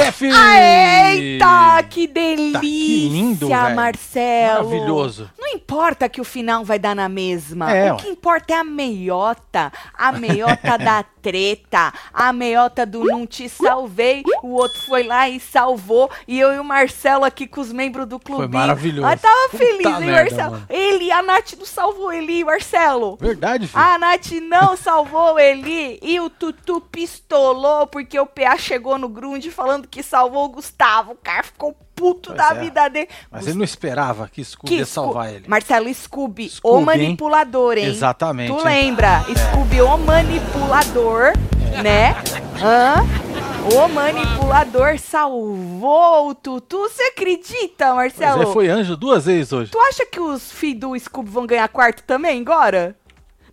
Aê, filho! Eita, que delícia, Tá, que lindo. Marcelo. Maravilhoso. Não importa que o final vai dar na mesma. É, o que importa é a meiota. A meiota da treta. A meiota do não te salvei. O outro foi lá e salvou. E eu e o Marcelo aqui com os membros do clube. maravilhoso. Ah, tava Puta feliz, hein, merda, Marcelo? mano. Ele, a Nath não salvou ele, Marcelo. Verdade, filho. A Nath não salvou ele e o Tutu pistolou porque o PA chegou no Grunge falando que salvou o Gustavo. O cara ficou puto Pois da é. vida dele. Mas ele não esperava que Scooby Que ia Sco- salvar ele. Marcelo Scooby, Scooby, o manipulador, hein? Exatamente, Tu hein? lembra? Scooby, o manipulador, né? Hã? O manipulador salvou o Tutu. Você acredita, Mas Marcelo? ele foi anjo duas vezes hoje. Tu acha que os filhos do Scooby vão ganhar quarto também agora?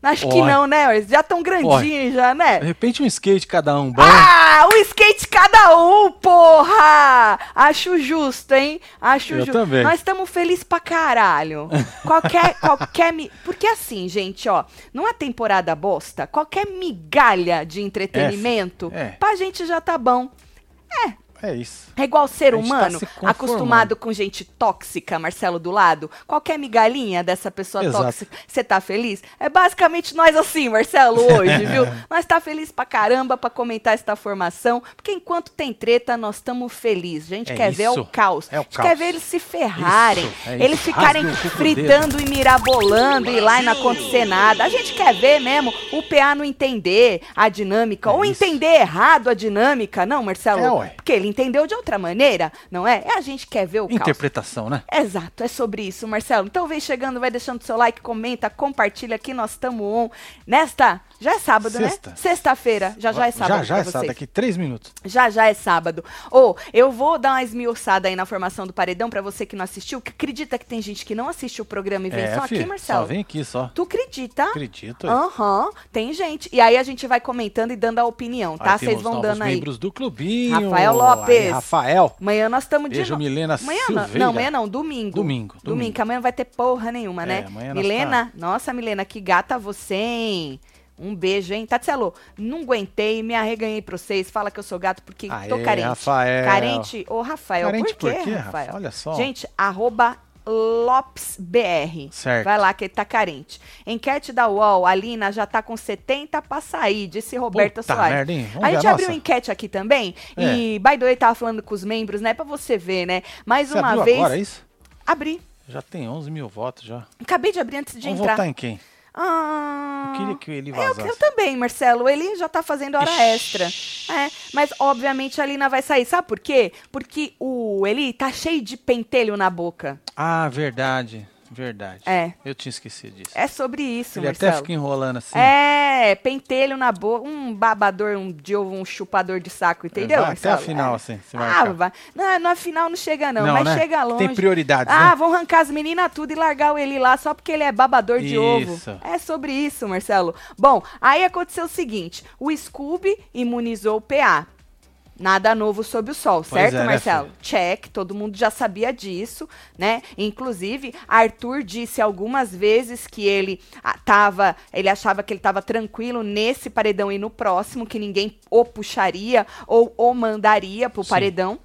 Acho que Olha. não, né? Eles já estão grandinhos já, De né? repente um skate cada um bom. Ah, um skate cada um, porra! Acho justo, hein? Acho Eu justo. também. Nós estamos felizes pra caralho. Qualquer, qualquer... mi- Porque assim, gente, ó, numa temporada bosta, qualquer migalha de entretenimento, É. pra gente já tá bom. É isso. É igual ser tá humano, conformando. acostumado com gente tóxica, Marcelo do lado. Qualquer migalhinha dessa pessoa Exato. tóxica, você tá feliz? É basicamente nós assim, Marcelo, hoje, viu? Nós tá feliz pra caramba pra comentar esta formação, porque enquanto tem treta, nós estamos felizes. A gente É quer ver isso. o caos. É o a gente caos. quer ver eles se ferrarem, Isso, é eles isso. ficarem com o fritando e mirabolando e lá e não acontecer nada. A gente quer ver mesmo o PA não entender a dinâmica, É ou entender errado a dinâmica, não, Marcelo? É. Porque ele entendeu de outra maneira, não é? É a gente quer ver o caos. Interpretação, né? Exato, é sobre isso, Marcelo. Então vem chegando, vai deixando seu like, comenta, compartilha aqui, nós estamos on. Nesta, já é sábado, Sexta. né? Sexta-feira, já já é sábado Já, já é sábado. Daqui três minutos. Já já é sábado. Ou eu vou dar uma esmiuçada aí na formação do paredão pra você que não assistiu, que acredita que tem gente que não assiste o programa e vem é, só filho, aqui, Marcelo. Só vem aqui, só. Tu acredita? Acredito. Aham, tem gente. E aí a gente vai comentando e dando a opinião, tá? Vocês vão dando aí. membros do clubinho. Rafael Lopes. Aí, Rafael. Amanhã nós estamos de Beijo, novo. Milena Amanhã não, Silveira. não, amanhã não, domingo. Domingo, Domingo, domingo. que amanhã não vai ter porra nenhuma, É, né? amanhã nós Milena, nossa, Milena, que gata você, hein? Um beijo, hein? Tatselo, não aguentei, me arreganhei pra vocês. Fala que eu sou gato porque tô Aê, carente. Rafael. Carente, ô Rafael, Carente por quê, por quê, Rafael? Rafa? Olha só. Gente, arroba LopesBR. Certo. Vai lá que ele tá carente. Enquete da UOL, a Lina já tá com 70 pra sair, disse Roberta Puta Soares. merda, hein? Vamos a gente a abriu nossa? enquete aqui também. É. E by the way, tava falando com os membros, né? Pra você ver, né? Mais Você uma abriu vez. agora é isso? Abri. Já tem 11 mil votos já. Acabei de abrir antes de Vamos entrar. votar em quem? Ah, Eu queria que ele eu, vazasse. eu também, Marcelo. Ele já tá fazendo hora Ixi. extra. É, mas obviamente a Lina vai sair. Sabe por quê? Porque o Eli tá cheio de pentelho na boca. Ah, verdade. Verdade. É. Eu tinha esquecido disso. É sobre isso, ele Marcelo. até fica enrolando assim. É, pentelho na boca, um babador, um de ovo, um chupador de saco, entendeu? Vai até a final, É. assim. Ah, vai. Não, na final não chega não, Não, mas né? chega longe. Tem prioridades, Ah, né? vão arrancar as meninas tudo e largar o Eli lá só porque ele é babador de ovo. Isso. É sobre isso, Marcelo. Bom, aí aconteceu o seguinte, o Scooby imunizou o PA. Nada novo sob o sol, Pois certo, é, né, Marcelo? filho? Check, todo mundo já sabia disso, né? Inclusive, Arthur disse algumas vezes que ele ah, tava, ele achava que ele estava tranquilo nesse paredão e no próximo, que ninguém o puxaria ou o mandaria pro Sim. paredão.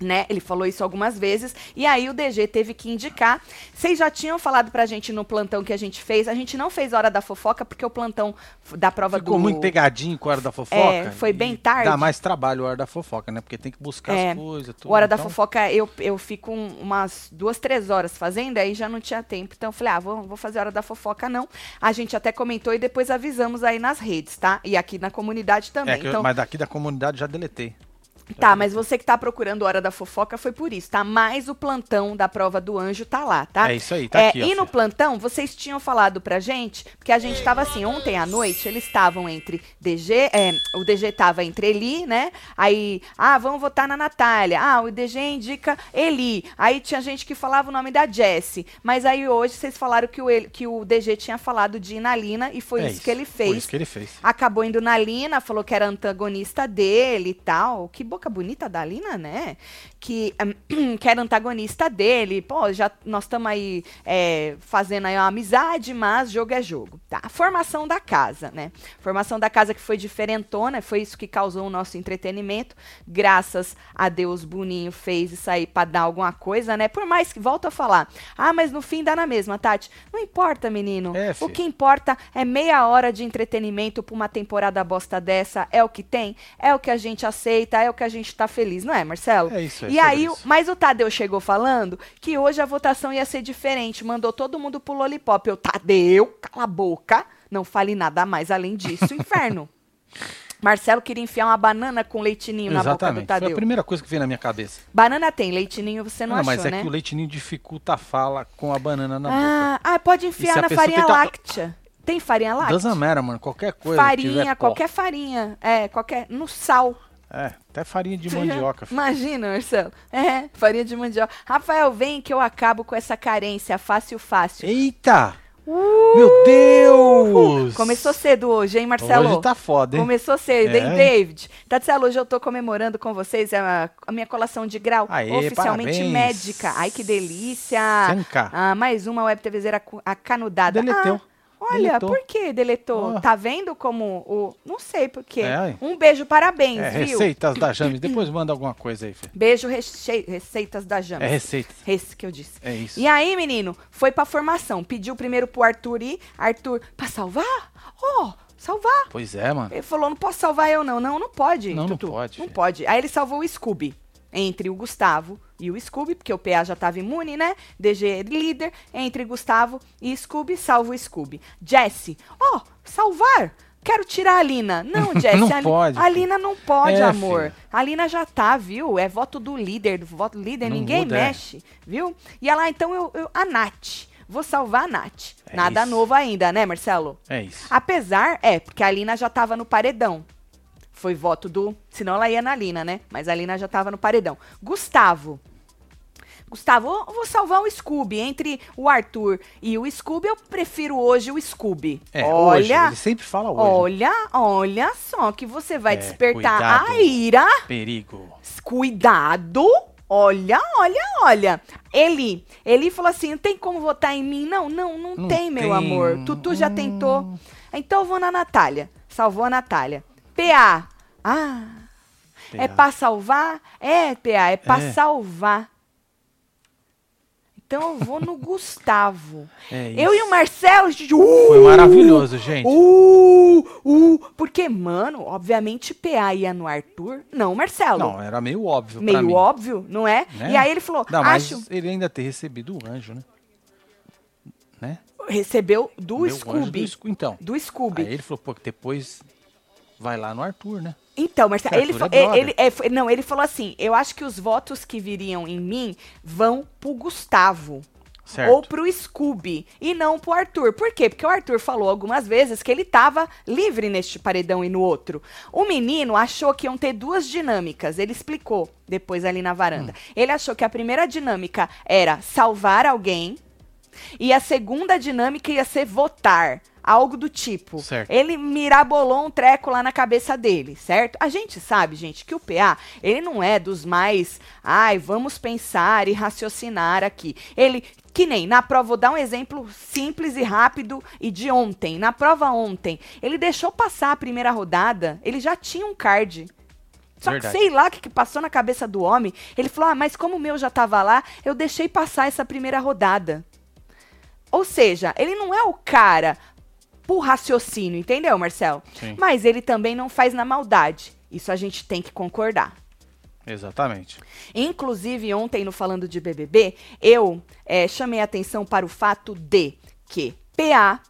Né? Ele falou isso algumas vezes. E aí o DG teve que indicar. Vocês já tinham falado pra gente no plantão que a gente fez. A gente não fez hora da fofoca, porque o plantão da prova Ficou do. muito pegadinho com a hora da fofoca. É, foi bem tarde. Dá mais trabalho a hora da fofoca, né? Porque tem que buscar É, as coisas. Tudo, Hora da então- Fofoca, eu, eu fico um- umas duas, três horas fazendo, aí já não tinha tempo. Então eu falei, ah, vou, vou fazer Hora da Fofoca, não. A gente até comentou e depois avisamos aí nas redes, tá? E aqui na comunidade também. É, eu- então, mas daqui da comunidade já deletei. Tá, mas você que tá procurando Hora da Fofoca foi por isso, tá? Mas o plantão da prova do anjo tá lá, tá? É isso aí, tá É, aqui, ó, E no plantão, vocês tinham falado pra gente, porque a gente tava assim, ontem à noite, eles estavam entre DG, é, o DG tava entre Eli, né? Aí, ah, vamos votar na Natália. Ah, o DG indica Eli. Aí tinha gente que falava o nome da Jessie. Mas aí hoje vocês falaram que o, que o DG tinha falado de Inalina e foi É isso, que ele Foi fez. isso que ele fez. Acabou indo na Lina, falou que era antagonista dele e tal. Que boquinha boca bonita da Lina, né? Que, que era antagonista dele. Pô, já nós estamos aí é, fazendo aí uma amizade, mas jogo é jogo. Tá? A formação da casa, né? Formação da casa que foi diferentona, foi isso que causou o nosso entretenimento. Graças a Deus, Boninho fez isso aí pra dar alguma coisa, né? Por mais que, volto a falar, ah, mas no fim dá na mesma, Tati. Não importa, menino. É, o que importa é meia hora de entretenimento pra uma temporada bosta dessa. É o que tem, é o que a gente aceita, é o que a gente tá feliz, não é, Marcelo? É isso aí, E aí, isso. mas o Tadeu chegou falando que hoje a votação ia ser diferente, mandou todo mundo pro Lollipop. Eu, Tadeu, cala a boca, não fale nada mais além disso, inferno. Marcelo queria enfiar uma banana com leitinho na boca do Exatamente. Foi a Tadeu. primeira coisa que veio na minha cabeça. Banana tem, leitinho você não, Não, achou, mas é né? que o leitinho dificulta a fala com a banana na boca. ah, ah, pode enfiar na farinha tentar- láctea. Tem farinha láctea? Doesn't matter, mano. Qualquer coisa. farinha, tiver pó. qualquer farinha. É, qualquer. No sal. É, até farinha de mandioca. filho. Imagina, Marcelo. É, farinha de mandioca. Rafael, vem que eu acabo com essa carência. Fácil, fácil. Eita! Uh! Meu Deus! Começou cedo hoje, hein, Marcelo? Hoje tá foda, hein? Começou cedo, hein, É. David? Tatselo, hoje eu tô comemorando com vocês a, a minha colação de grau Aê, oficialmente parabéns. médica. Ai, que delícia! Ah, mais uma web TVzeira cu- acanudada. Deleteu. Ah, olha, Deletou. por que deletou? Ó. Tá vendo como o... Não sei por quê. É, um beijo, parabéns, É, viu? receitas da James. Depois manda alguma coisa aí, filho. Beijo, reche... receitas da Jama. É receita. Esse que eu disse. É isso. E aí, menino, foi pra formação. Pediu primeiro pro Arthur ir. Arthur, pra salvar? Ó, salvar. Pois é, mano. Ele falou, não posso salvar eu não. Não, não pode, Não, não Tutu. pode, Não filho. pode. Aí ele salvou o Scooby. Entre o Gustavo e o Scooby, porque o PA já tava imune, né? DG líder. Entre Gustavo e Scooby, salva o Scooby. Jesse, ó, salvar. Quero tirar a Lina. Não, Jesse. Não a, pode, A Lina não pode, É, amor. filho. A Lina já tá, viu? É voto do líder, do voto do líder. Não Ninguém muda, é. mexe, viu? E ela, então, eu, eu- a Nath. Vou salvar a Nath. É Nada isso. novo ainda, né, Marcelo? É isso. Apesar, é, porque a Lina já tava no paredão. Foi voto do. Senão ela ia na Lina, né? Mas a Lina já tava no paredão. Gustavo. Gustavo, eu vou salvar o Scooby. Entre o Arthur e o Scooby, eu prefiro hoje o Scooby. É, hoje. olha, Ele sempre fala hoje. olha, olha só que você vai É, despertar cuidado. a ira. Perigo. Cuidado. Olha, olha, olha. Ele, ele falou assim: não tem como votar em mim? Não, não, não, Não tem, meu tem. amor. Tutu já Hum. tentou. Então eu vou na Natália. Salvou a Natália. PA. Ah, é PA. pra salvar? É, PA, é pra É. salvar. Então eu vou no Gustavo. É Eu e o Marcelo. a gente- Foi Uh! maravilhoso, gente. Uh, uh, porque, mano, obviamente PA ia no Arthur. Não, Marcelo. Não, era meio óbvio Meio óbvio, não é? Né? E aí ele falou, Não, mas acho, ele ainda ter recebido o anjo, né? Né? recebeu do Meu Scooby. Do, então. Do Scooby. Aí ele falou, pô, que depois vai lá no Arthur, né? Então, Marcelo, Que ele, é ele, é, não, ele falou assim, eu acho que os votos que viriam em mim vão pro Gustavo. Certo. Ou pro Scooby e não pro Arthur. Por quê? Porque o Arthur falou algumas vezes que ele tava livre neste paredão e no outro. O menino achou que iam ter duas dinâmicas. Ele explicou depois ali na varanda. Hum. Ele achou que a primeira dinâmica era salvar alguém e a segunda dinâmica ia ser votar. Algo do tipo. Certo. Ele mirabolou um treco lá na cabeça dele, certo? A gente sabe, gente, que o PA, ele não é dos mais, ai, vamos pensar e raciocinar aqui. Ele, que nem na prova, vou dar um exemplo simples e rápido e de ontem. Na prova ontem, ele deixou passar a primeira rodada, ele já tinha um card. Só Verdade. que sei lá o que, que passou na cabeça do homem. Ele falou: Ah, mas como o meu já tava lá, eu deixei passar essa primeira rodada. Ou seja, ele não é o cara por raciocínio, entendeu, Marcel? Sim. Mas ele também não faz na maldade. Isso a gente tem que concordar. Exatamente. Inclusive, ontem, no Falando de BBB, eu eh, chamei a atenção para o fato de que PA,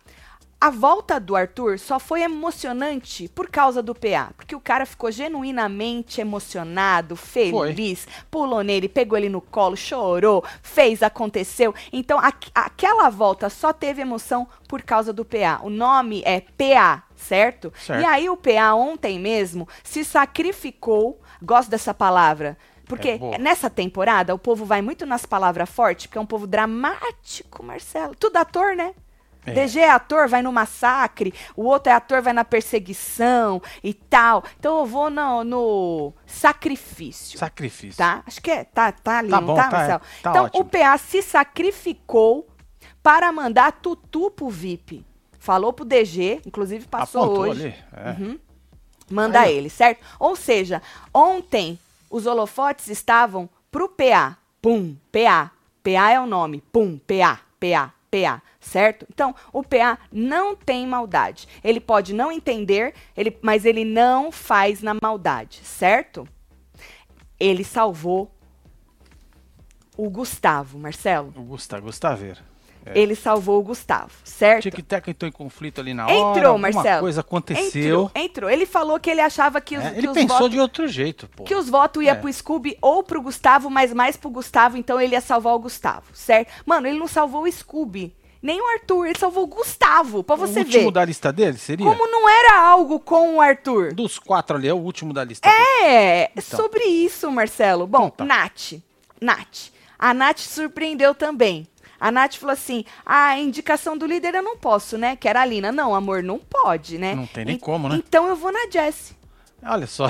a volta do Arthur só foi emocionante por causa do PA. Porque o cara ficou genuinamente emocionado, feliz, pulou nele, pegou ele no colo, chorou, fez, aconteceu. Então, aqu- aquela volta só teve emoção por causa do PA. O nome é PA, certo? Certo. E aí o PA ontem mesmo se sacrificou. Gosto dessa palavra. Porque É nessa temporada o povo vai muito nas palavras fortes, porque é um povo dramático, Marcelo. Tudo ator, né? É. DG é ator, vai no massacre, o outro é ator, vai na perseguição e tal. Então eu vou no, no sacrifício. Sacrifício. Tá? Acho que é, tá, tá ali, tá não bom, tá, tá, é, tá então ótimo. o PA se sacrificou para mandar tutu pro VIP. Falou pro DG, inclusive passou Apontou hoje. ali. É. Uhum. Manda Aí, ele, certo? Ou seja, ontem os holofotes estavam pro PA. Pum, PA. PA é o nome. Pum, PA, PA, PA, certo? Então, o PA não tem maldade. Ele pode não entender, ele, mas ele não faz na maldade, certo? Ele salvou o Gustavo, Marcelo. O Gustavo, Gustaveira. Ele salvou o Gustavo, certo? Tic-tac entrou em conflito ali na hora. Entrou, Marcelo. coisa aconteceu. Entrou, entrou. Ele falou que ele achava que os, É, que ele os pensou votos de outro jeito, pô. que os votos ia É. pro Scooby ou pro Gustavo, mas mais pro Gustavo, então ele ia salvar o Gustavo, certo? Mano, ele não salvou o Scooby, nem o Arthur, ele salvou o Gustavo, pra você o último ver. da lista dele seria? Como não era algo com o Arthur. Dos quatro ali, é o último da lista dele. É, Então. sobre isso, Marcelo. Bom, Então tá. Nath, Nath. A Nath surpreendeu também. A Nath falou assim: "Ah, a indicação do líder eu não posso, né? Que era a Lina. Não, amor, não pode, né? Não tem nem En- como, né? Então eu vou na Jessie. Olha só.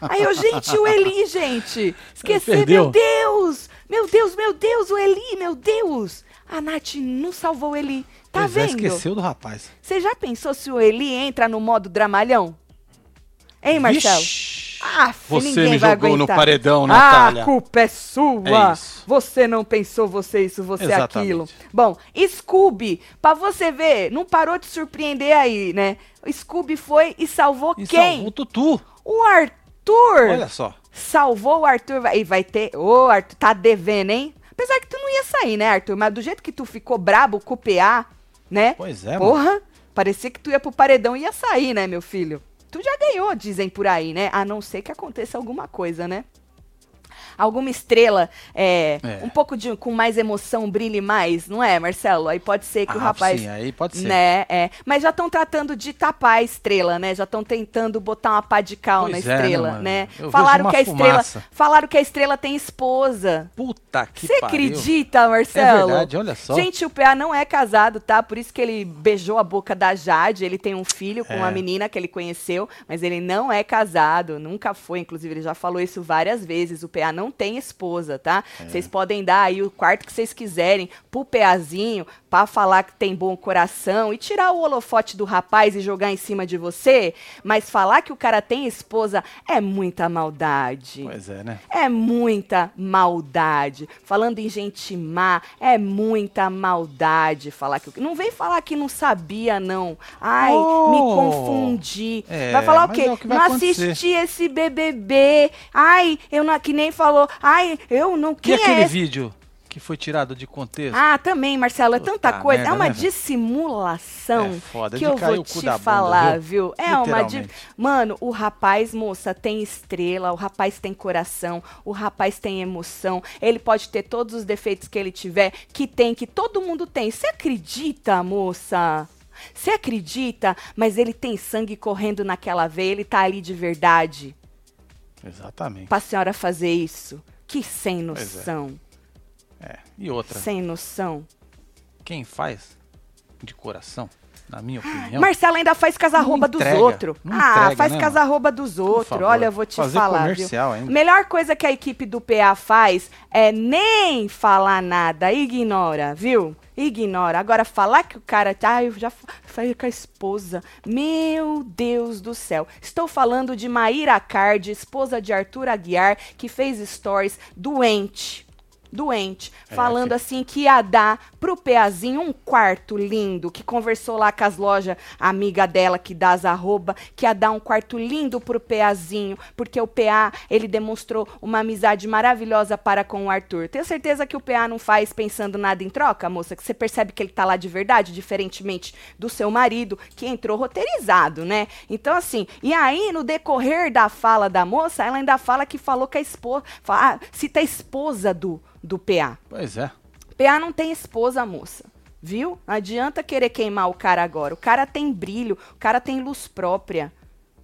Aí eu, gente, o Eli, gente. Esqueci, meu Deus. Meu Deus, meu Deus, o Eli, meu Deus. A Nath não salvou o Eli. Tá Pois é, vendo? esqueceu do rapaz. Você já pensou se o Eli entra no modo dramalhão? Hein, Marcelo? Vixe. Ah, Você ninguém me vai jogou no paredão, Ah, Natália. a culpa é sua. É isso. Você não pensou, você isso, você Exatamente. aquilo. Bom, Scooby, pra você ver, não parou de surpreender aí, né? O Scooby foi e salvou E quem? salvou o Tutu. O Arthur. Olha só. Salvou o Arthur. E vai ter. Ô, Arthur, tá devendo, hein? Apesar que tu não ia sair, né, Arthur? Mas do jeito que tu ficou brabo com o PA, né? Pois é, mano. Porra, parecia que tu ia pro paredão e ia sair, né, meu filho? Tu já ganhou, dizem por aí, né? A não ser que aconteça alguma coisa, né? Alguma estrela é, É. um pouco de com mais emoção brilhe mais, não é, Marcelo? Aí pode ser que o Ah, rapaz sim, aí pode ser. né, é. Mas já estão tratando de tapar a estrela, né? Já estão tentando botar uma pá de cal Pois na é, né, estrela, né? Eu Falaram que a uma estrela, fumaça. falaram que a estrela tem esposa. Puta que Você acredita, Marcelo? É verdade, olha só. Gente, o PA não é casado, tá? Por isso que ele beijou a boca da Jade. Ele tem um filho com É. uma menina que ele conheceu, mas ele não é casado, nunca foi. Inclusive, ele já falou isso várias vezes. O PA não tem esposa, tá? É. Vocês podem dar aí o quarto que vocês quiserem pro PAzinho pra falar que tem bom coração e tirar o holofote do rapaz e jogar em cima de você, mas falar que o cara tem esposa é muita maldade. Pois é, né? É muita maldade. Falando em gente má, é muita maldade falar que. Não vem falar que não sabia, não. Ai, Oh! me confundi. É, vai falar o quê? é o não acontecer. assisti esse BBB. Ai, eu não. Que nem falou. Ai, eu não. E Quem é aquele esse? vídeo que foi tirado de contexto? Ah, também, Marcelo, é tanta coisa. merda, é uma né, dissimulação É foda, que eu vou te da bunda, falar, viu? É uma di... Mano, o rapaz, moça, tem estrela, o rapaz tem coração, o rapaz tem emoção. Ele pode ter todos os defeitos que ele tiver, que tem, que todo mundo tem. Você acredita, moça? Você acredita? Mas ele tem sangue correndo naquela veia, ele tá ali de verdade. Exatamente. Pra senhora fazer isso. Que sem é. noção. É. E outra, Sem noção. quem faz de coração, na minha opinião, Marcela ainda faz casarroba dos outros. Ah, entrega, faz né, casarroba dos outros. Olha, eu vou te fazer falar, comercial viu? ainda. Melhor coisa que a equipe do PA faz é nem falar nada, ignora, viu? Ignora. Agora, falar que o cara. Ah, eu já falei com a esposa. Meu Deus do céu. Estou falando de Maíra Card, esposa de Arthur Aguiar, que fez stories doente. Doente, É, falando que- assim que ia dar pro Peazinho um quarto lindo, que conversou lá com as lojas amiga dela que dá as arroba, que ia dar um quarto lindo pro Peazinho, porque o PA, ele demonstrou uma amizade maravilhosa para com o Arthur. Tenho certeza que o PA não faz pensando nada em troca, moça, que você percebe que ele tá lá de verdade, diferentemente do seu marido, que entrou roteirizado, né? Então, assim, e aí, no decorrer da fala da moça, ela ainda fala que falou que a esposa, fala, ah, cita a esposa do, do PA. Pois é. PA não tem esposa, moça. Viu? Não adianta querer queimar o cara agora. O cara tem brilho, o cara tem luz própria.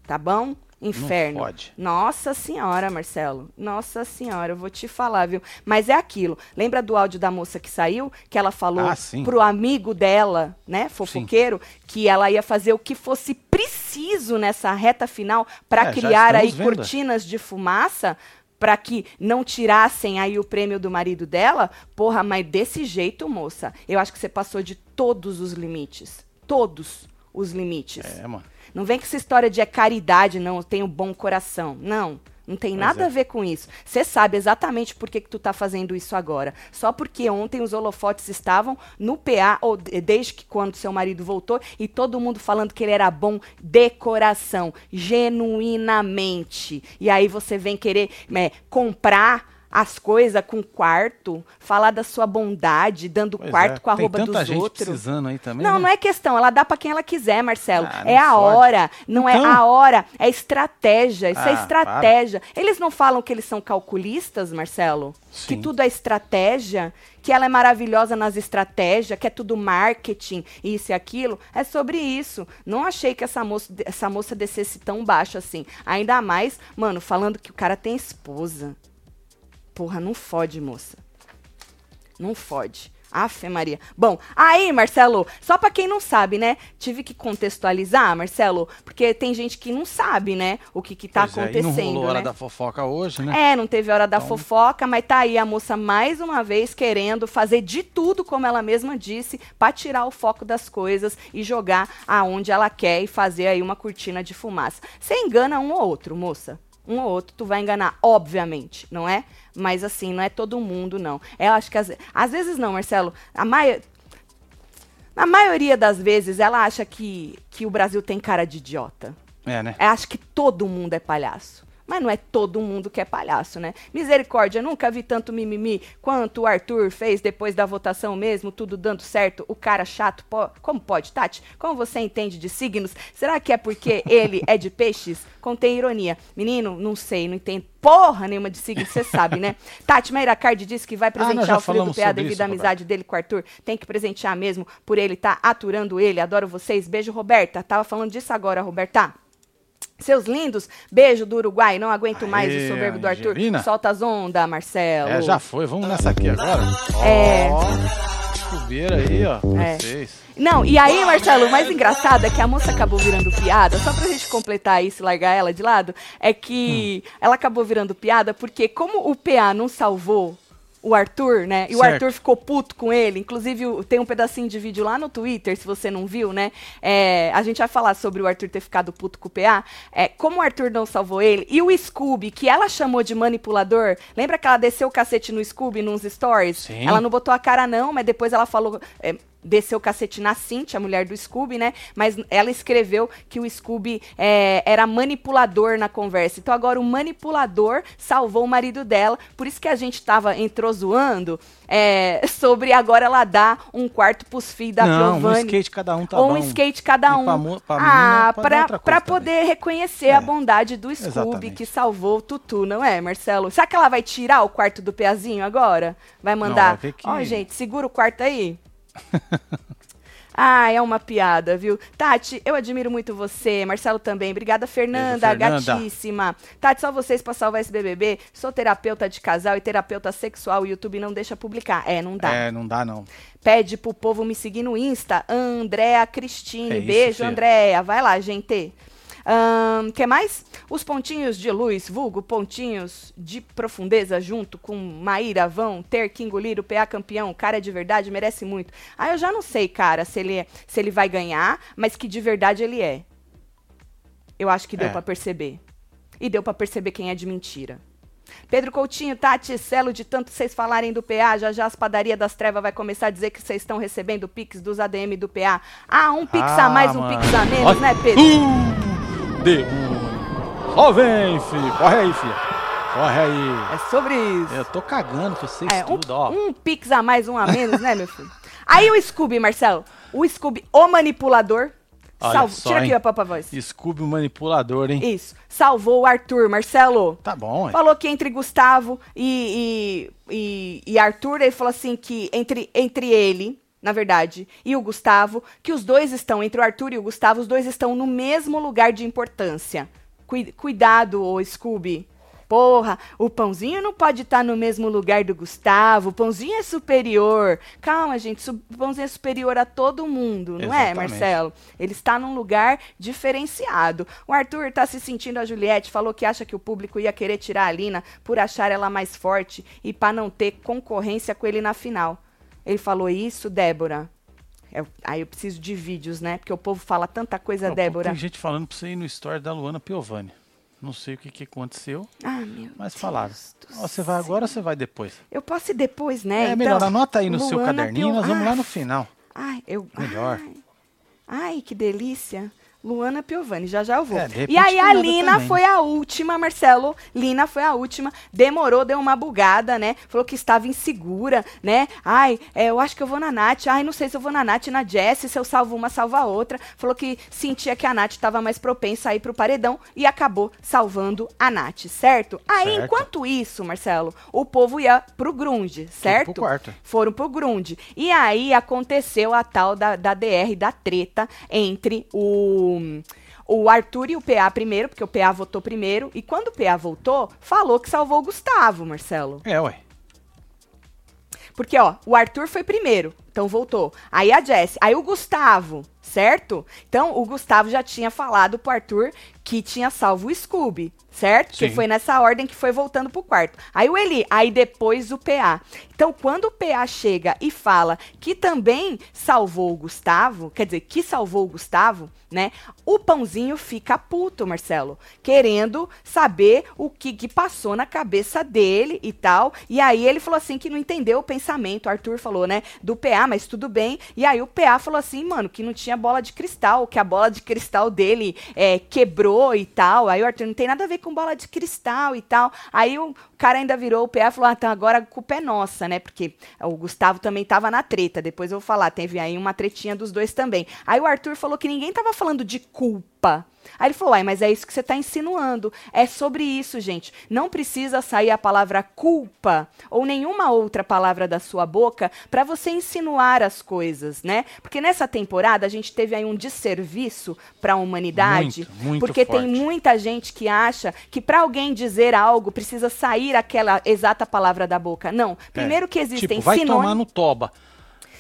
Tá bom? Inferno. Não pode. Nossa senhora, Marcelo. Nossa senhora, eu vou te falar, viu? Mas é aquilo. Lembra do áudio da moça que saiu? Que ela falou Ah, sim. pro amigo dela, né, fofoqueiro, que ela ia fazer o que fosse preciso nessa reta final para É, criar aí vendo. cortinas de fumaça para que não tirassem aí o prêmio do marido dela. Porra, mas desse jeito, moça, eu acho que você passou de todos os limites. Todos os limites. É, mano. Não vem com essa história de é caridade, não, eu tenho bom coração. Não. Não tem nada é. a ver com isso. Você sabe exatamente por que, que tu tá fazendo isso agora. Só porque ontem os holofotes estavam no PA, ou de- desde que quando seu marido voltou, e todo mundo falando que ele era bom de coração, genuinamente. E aí você vem querer né, comprar as coisas com quarto, falar da sua bondade, dando Pois quarto é. com a Tem roupa tanta dos gente outros. precisando aí também. Não, né? não é questão. Ela dá pra quem ela quiser, Marcelo. Ah, é a fode. hora. Não é Então. a hora. É estratégia. Isso é Ah, estratégia. Eles não falam que eles são calculistas, Marcelo? Que Sim. tudo é estratégia? Que ela é maravilhosa nas estratégias? Que é tudo marketing, isso e aquilo? É sobre isso. Não achei que essa moça, essa moça descesse tão baixo assim. Ainda mais, mano, falando que o cara tem esposa. Porra, não fode, moça. Não fode. Afe Maria. Bom, aí, Marcelo, só pra quem não sabe, né? Tive que contextualizar, Marcelo, porque tem gente que não sabe, né? O que que tá Pois é, acontecendo, não rolou hora né? da fofoca hoje, né? É, não teve hora da Então- fofoca, mas tá aí a moça mais uma vez querendo fazer de tudo, como ela mesma disse, pra tirar o foco das coisas e jogar aonde ela quer e fazer aí uma cortina de fumaça. Você engana um ou outro, moça. Um ou outro, tu vai enganar, obviamente, não é? Mas assim, não é todo mundo, não. Eu acho que às, às vezes não, Marcelo. A maioria. Na maioria das vezes, ela acha que, que o Brasil tem cara de idiota. É, né? É, acho que todo mundo é palhaço. Mas não é todo mundo que é palhaço, né? Misericórdia, nunca vi tanto mimimi quanto o Arthur fez depois da votação mesmo, tudo dando certo. O cara chato, po- como pode, Tati? Como você entende de signos? Será que é porque ele é de peixes? Contém ironia. Menino, não sei, não entendo porra nenhuma de signo, você sabe, né? Tati Meiracardi disse que vai Ah, presentear já o filho do PA devido isso, à amizade dele com o Arthur. Tem que presentear mesmo por ele estar aturando ele. Adoro vocês. Beijo, Roberta. Tava falando disso agora, Roberta. Seus lindos, beijo do Uruguai. Não aguento mais o Aê, soberbo do Arthur. Solta as ondas, Marcelo. É, já foi. Vamos nessa aqui agora. É. Descobriram aí, ó. É. Vocês. Não, e aí, Marcelo, o mais engraçado é que a moça acabou virando piada, só pra gente completar isso e largar ela de lado, é que Hum. ela acabou virando piada porque como o PA não salvou o Arthur, né? E o Certo. Arthur ficou puto com ele. Inclusive, o- tem um pedacinho de vídeo lá no Twitter, se você não viu, né? É, a gente vai falar sobre o Arthur ter ficado puto com o PA. É, como o Arthur não salvou ele, e o Scooby, que ela chamou de manipulador, lembra que ela desceu o cacete no Scooby nos stories? Sim. Ela não botou a cara, não, mas depois ela falou. é, desceu o cacete na Cintia, a mulher do Scooby, né? Mas ela escreveu que o Scooby é, era manipulador na conversa. Então agora o manipulador salvou o marido dela. Por isso que a gente tava entrou zoando é, sobre agora ela dar um quarto pros filhos da não, Giovanni. um skate cada um tá ou bom. um skate cada E um. pra pra ah, pra, pra também. poder reconhecer a É. bondade do Scooby Exatamente. que salvou o Tutu, não é, Marcelo? Será que ela vai tirar o quarto do Peazinho agora? Vai mandar. ver que- Ó, gente, segura o quarto aí. Ah, é uma piada, viu? Tati, eu admiro muito você. Marcelo também. Obrigada, Fernanda, Fernanda. gatíssima. Tati, só vocês pra salvar esse BBB. Sou terapeuta de casal e terapeuta sexual. O YouTube não deixa publicar. É, não dá. É, não dá não. Pede pro povo me seguir no Insta. Andréa Cristine. É isso, Beijo. Andréa. Vai lá, gente. Ahn, que mais? Os pontinhos de luz, vulgo pontinhos de profundeza, junto com Maíra, vão ter que engolir o PA campeão. Cara de verdade, merece muito. Ah, eu já não sei, cara, se ele, é- se ele vai ganhar, mas que de verdade ele é. Eu acho que deu É. pra perceber. E deu pra perceber quem é de mentira. Pedro Coutinho, Tati, Celo, de tanto vocês falarem do PA, já já as padarias das trevas vai começar a dizer que vocês estão recebendo Pix dos ADM do PA. Ah, um Pix a Ah, mais, um mano. Pix a menos, Olha. né, Pedro? Uh, demônio. Ó, vem, filho. Corre aí, filho. Corre aí. É sobre isso. Eu tô cagando pra vocês É, um, tudo, ó. um Pix a mais, um a menos, né, meu filho? Aí o Scooby, Marcelo, o Scooby, o manipulador, Olha salvo, só, tira aqui hein? a papa voz. Scooby o manipulador, hein? Isso, salvou o Arthur, Marcelo. Tá bom, é. Falou que entre Gustavo e, e, e, e Arthur, ele falou assim que entre, entre ele, na verdade, e o Gustavo, que os dois estão, entre o Arthur e o Gustavo, os dois estão no mesmo lugar de importância. Cui- cuidado, ô Scooby. Porra, o pãozinho não pode estar no mesmo lugar do Gustavo. O pãozinho é superior. Calma, gente. O pãozinho é superior a todo mundo, não é, Exatamente. Marcelo? Ele está num lugar diferenciado. O Arthur está se sentindo a Juliette, falou que acha que o público ia querer tirar a Lina por achar ela mais forte e para não ter concorrência com ele na final. Ele falou isso, Débora. Eu- aí eu preciso de vídeos, né? Porque o povo fala tanta coisa, Pô, Débora. Tem gente falando pra você ir no story da Luana Piovani. Não sei o que, que aconteceu, Ah, meu mas Deus falaram. Ó, você vai agora ou você vai depois? Eu posso ir depois, né? É, melhor, Então, anota aí no seu Luana caderninho, Pio- nós vamos lá no Ah, final. Ai, eu. Melhor. Ai, ai, que delícia. Luana Piovani, já já eu vou. É, e aí a Lina também. foi a última, Marcelo. Lina foi a última. Demorou, deu uma bugada, né? Falou que estava insegura, né? Ai, é, eu acho que eu vou na Nath. Ai, não sei se eu vou na Nath na Jessie, se eu salvo uma, salva a outra. Falou que sentia que a Nath estava mais propensa a ir pro paredão e acabou salvando a Nath, certo? Aí, Certo. enquanto isso, Marcelo, o povo ia pro grunge, certo? pro quarto. foram pro Grunde. E aí aconteceu a tal da, da DR, da treta entre o, o Arthur e o PA primeiro, porque o PA votou primeiro. E quando o PA voltou, falou que salvou o Gustavo, Marcelo. É, ué. Porque, ó, o Arthur foi primeiro, então voltou. Aí a Jess, aí o Gustavo, certo? Então o Gustavo já tinha falado pro Arthur que tinha salvo o Scooby, certo? Que Sim. foi nessa ordem que foi voltando pro quarto. Aí o Eli, aí depois o PA. Então quando o PA chega e fala que também salvou o Gustavo, quer dizer, que salvou o Gustavo, né? O pãozinho fica puto, Marcelo, querendo saber o que, que passou na cabeça dele e tal. E aí ele falou assim que não entendeu o pensamento. O Arthur falou, né, do PA, mas tudo bem. E aí o PA falou assim, mano, que não tinha bola de cristal, que a bola de cristal dele é, quebrou e tal. Aí o Arthur não tem nada a ver com bola de cristal e tal. Aí o cara ainda virou o PA e falou: ah, então agora a culpa é nossa, né? Porque o Gustavo também tava na treta. Depois eu vou falar, teve aí uma tretinha dos dois também. Aí o Arthur falou que ninguém tava falando de culpa. Aí ele falou, ai, mas é isso que você tá insinuando. É sobre isso, gente. Não precisa sair a palavra culpa ou nenhuma outra palavra da sua boca para você insinuar as coisas, né? Porque nessa temporada a gente teve aí um desserviço para a humanidade, Muito, muito porque forte. tem muita gente que acha que para alguém dizer algo precisa sair aquela exata palavra da boca. Não. Primeiro que existem Tipo, vai sinônimos. tomar no toba.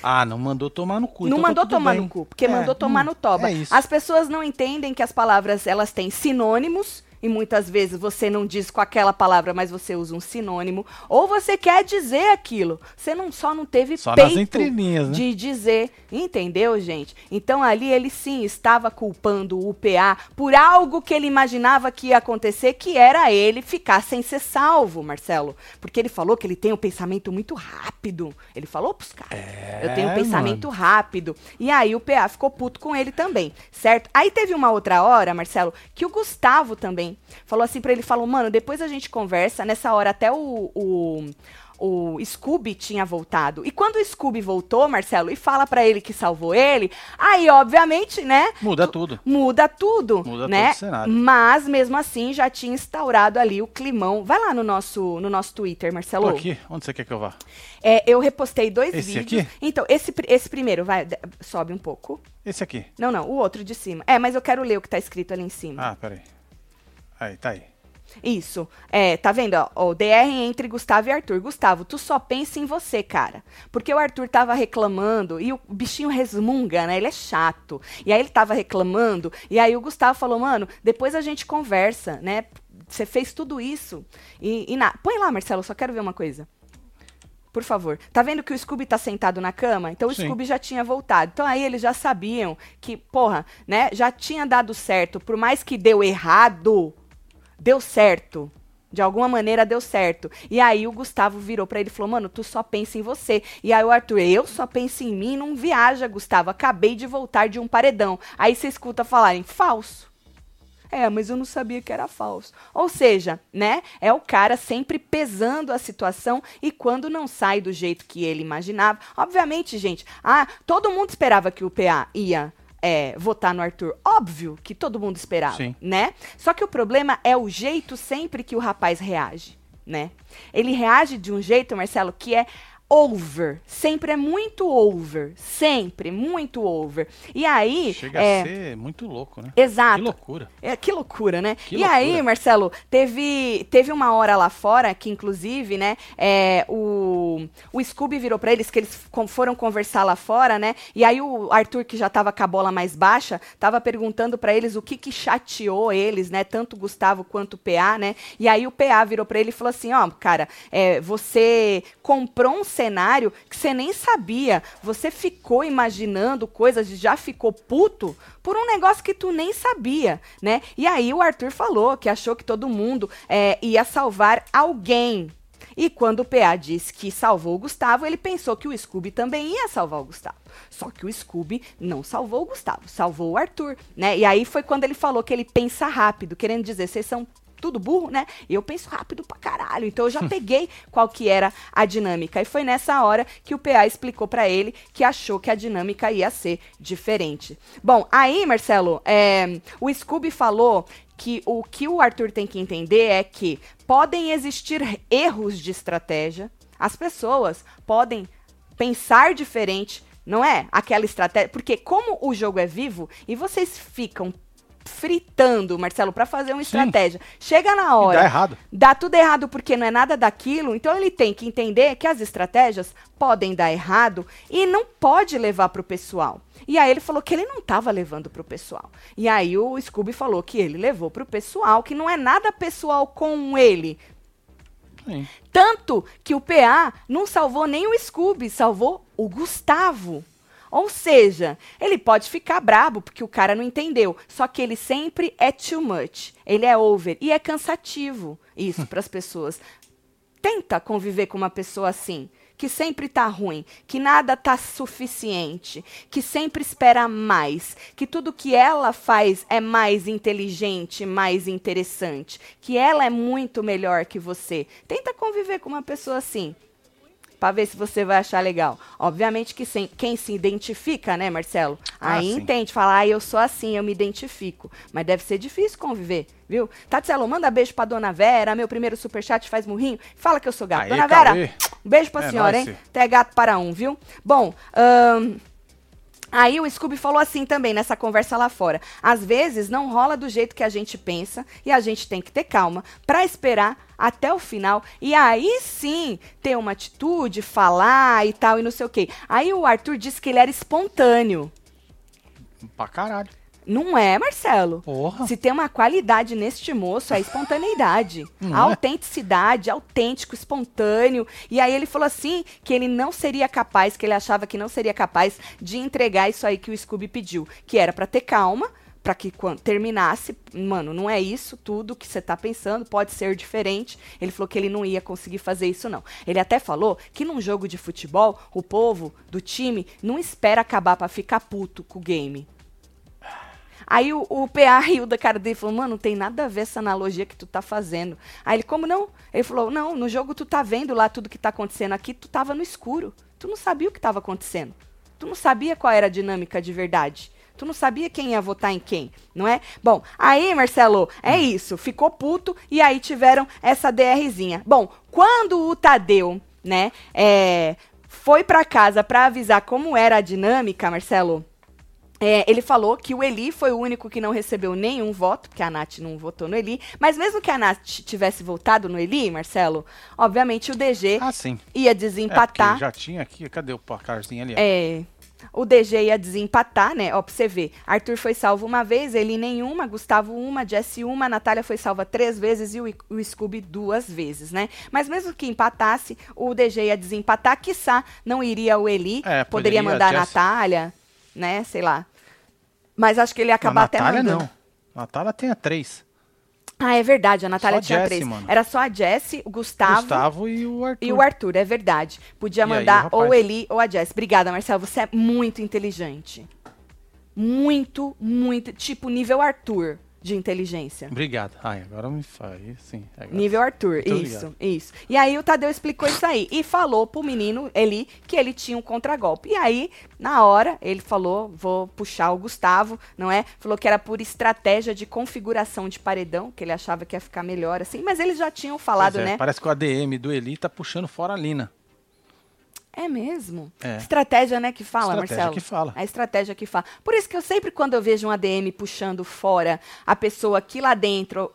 Ah, não mandou tomar no cu. Não então tá mandou tomar bem. no cu, porque É, mandou tomar hum, no toba. É isso. As pessoas não entendem que as palavras elas têm sinônimos e muitas vezes você não diz com aquela palavra, mas você usa um sinônimo, ou você quer dizer aquilo. Você não só não teve Só peito né? de dizer, entendeu, gente? Então ali ele sim estava culpando o PA por algo que ele imaginava que ia acontecer, que era ele ficar sem ser salvo, Marcelo, porque ele falou que ele tem um pensamento muito rápido. Ele falou pros caras. eu tenho um É, pensamento rápido. E aí o PA ficou puto com ele também, certo? Aí teve uma outra hora, Marcelo, que o Gustavo também falou assim pra ele, falou, mano, depois a gente conversa. Nessa hora até o, o, o Scooby tinha voltado. E quando o Scooby voltou, Marcelo, e fala pra ele que salvou ele, aí obviamente, né? Muda tudo. Muda tudo, Muda né? todo o cenário. Mas mesmo assim já tinha instaurado ali o climão. Vai lá no nosso no nosso Twitter, Marcelo. Tô aqui. Onde você quer que eu vá? É, eu repostei dois Esse vídeos. aqui? Então, esse, esse primeiro, vai, sobe um pouco. Esse aqui. Não, não, o outro de cima. É, mas eu quero ler o que tá escrito ali em cima. Ah, peraí. Aí, tá aí. Isso. É, tá vendo? Ó, o DR entre Gustavo e Arthur. Gustavo, tu só pensa em você, cara. Porque o Arthur tava reclamando e o bichinho resmunga, né? Ele é chato. E aí ele tava reclamando e aí o Gustavo falou, mano, depois a gente conversa, né? Você fez tudo isso. E, e na... Põe lá, Marcelo, só quero ver uma coisa. Por favor. Tá vendo que o Scooby tá sentado na cama? Então o Sim. Scooby já tinha voltado. Então aí eles já sabiam que, porra, né? Já tinha dado certo. Por mais que deu errado, deu certo. De alguma maneira deu certo. E aí o Gustavo virou pra ele e falou: Mano, tu só pensa em você. E aí o Arthur, eu só penso em mim, não viaja, Gustavo. Acabei de voltar de um paredão. Aí você escuta falarem: falso. É, mas eu não sabia que era falso. Ou seja, né? É o cara sempre pesando a situação e quando não sai do jeito que ele imaginava. Obviamente, gente, ah, todo mundo esperava que o PA ia é, votar no Arthur. Óbvio que todo mundo esperava, Sim. né? Só que o problema é o jeito sempre que o rapaz reage, né? Ele reage de um jeito, Marcelo, que é over. Sempre é muito over. Sempre, muito over. E aí. Chega é, a ser muito louco, né? Exato. Que loucura. É, que loucura, né? Que e loucura. aí, Marcelo, teve, teve uma hora lá fora que, inclusive, né, é, o, o Scooby virou pra eles, que eles foram conversar lá fora, né? E aí o Arthur, que já tava com a bola mais baixa, tava perguntando pra eles o que que chateou eles, né? Tanto o Gustavo quanto o PA, né? E aí o PA virou pra ele e falou assim: ó, cara, é, você comprou um cenário que você nem sabia. Você ficou imaginando coisas, já ficou puto por um negócio que tu nem sabia, né? E aí o Arthur falou que achou que todo mundo é, ia salvar alguém. E quando o PA disse que salvou o Gustavo, ele pensou que o Scooby também ia salvar o Gustavo. Só que o Scooby não salvou o Gustavo, salvou o Arthur, né? E aí foi quando ele falou que ele pensa rápido, querendo dizer, vocês são tudo burro, né? E eu penso rápido pra caralho. Então eu já peguei qual que era a dinâmica. E foi nessa hora que o PA explicou pra ele que achou que a dinâmica ia ser diferente. Bom, aí, Marcelo, é, o Scooby falou que o que o Arthur tem que entender é que podem existir erros de estratégia. As pessoas podem pensar diferente, não é? Aquela estratégia. Porque como o jogo é vivo e vocês ficam fritando, Marcelo, pra fazer uma Sim. estratégia. Chega na E hora, dá errado. dá tudo errado porque não é nada daquilo, então ele tem que entender que as estratégias podem dar errado e não pode levar pro pessoal. E aí ele falou que ele não estava levando pro pessoal. E aí o Scooby falou que ele levou pro pessoal, que não é nada pessoal com ele. Sim. Tanto que o PA não salvou nem o Scooby, salvou o Gustavo. Ou seja, ele pode ficar brabo porque o cara não entendeu. Só que ele sempre é too much. Ele é over. E é cansativo isso para as pessoas. Tenta conviver com uma pessoa assim, que sempre tá ruim, que nada tá suficiente, que sempre espera mais, que tudo que ela faz é mais inteligente, mais interessante, que ela é muito melhor que você. Tenta conviver com uma pessoa assim. Pra ver se você vai achar legal. Obviamente que sem- quem se identifica, né, Marcelo? Ah, Aí sim. entende, fala, ah, eu sou assim, eu me identifico. Mas deve ser difícil conviver, viu? Tatselo, manda beijo pra dona Vera, meu primeiro superchat faz murrinho. Fala que eu sou gato. Aê, dona. Vera, um beijo pra É senhora, nóis, hein? Até gato para um, viu? Bom, ahn, Aí o Scooby falou assim também nessa conversa lá fora. Às vezes não rola do jeito que a gente pensa e a gente tem que ter calma pra esperar até o final e aí sim ter uma atitude, falar e tal e não sei o quê. Aí o Arthur disse que ele era espontâneo. Pra caralho. Não é, Marcelo? Porra. Se tem uma qualidade neste moço, é a espontaneidade. Não a é? autenticidade, autêntico, espontâneo. E aí ele falou assim que ele não seria capaz, que ele achava que não seria capaz de entregar isso aí que o Scooby pediu, que era pra ter calma, pra que quando terminasse, mano, não é isso tudo que você tá pensando, pode ser diferente. Ele falou que ele não ia conseguir fazer isso não. Ele até falou que num jogo de futebol, o povo do time não espera acabar pra ficar puto com o game. Aí o, o PA riu da cara dele e falou, mano, não tem nada a ver essa analogia que tu tá fazendo. Aí ele, como não? Ele falou, não, no jogo tu tá vendo lá tudo que tá acontecendo aqui, tu tava no escuro. Tu não sabia o que tava acontecendo. Tu não sabia qual era a dinâmica de verdade. Tu não sabia quem ia votar em quem, não é? Bom, aí, Marcelo, é isso. Ficou puto e aí tiveram essa DRzinha. Bom, quando o Tadeu, né, é, foi pra casa pra avisar como era a dinâmica, Marcelo, é, ele falou que o Eli foi o único que não recebeu nenhum voto, porque a Nath não votou no Eli. Mas mesmo que a Nath tivesse votado no Eli, Marcelo, obviamente o DG Ah, sim. ia É, desempatar. já tinha aqui. Cadê o placarzinho ali? ó? É, o DG ia desempatar, né? Ó, pra você ver. Arthur foi salvo uma vez, ele nenhuma, Gustavo uma, Jesse uma, Natália foi salva três vezes e o, o Scooby duas vezes, né? Mas mesmo que empatasse, o DG ia desempatar, quiçá não iria o Eli, É, poderia poderia mandar a Natália, né? Sei lá. Mas acho que ele ia acabar a até Natália mandando. não. A Natália tem a três. Ah, é verdade, a Natália Só tinha Jessie, três. mano. Era só a Jessie, o Gustavo, Gustavo e o Arthur. e o Arthur, é verdade. Podia E aí, mandar o ou? Eli ou a Jess. Obrigada, Marcelo. Você é muito inteligente. Muito, muito. Tipo, nível Arthur de inteligência. Obrigado. Ai, agora me faz. Sim. agora- Nível Arthur, Muito isso, obrigado. isso. E aí o Tadeu explicou isso aí. E falou pro menino Eli que ele tinha um contragolpe. E aí, na hora, ele falou: vou puxar o Gustavo, não é? Falou que era por estratégia de configuração de paredão, que ele achava que ia ficar melhor assim. Mas eles já tinham falado, é, né? Parece que o ADM do Eli tá puxando fora a Lina. É mesmo? É. Estratégia, né, que fala, Estratégia Marcelo? que fala. A estratégia que fala. Por isso que eu sempre, quando eu vejo um ADM puxando fora a pessoa que lá dentro,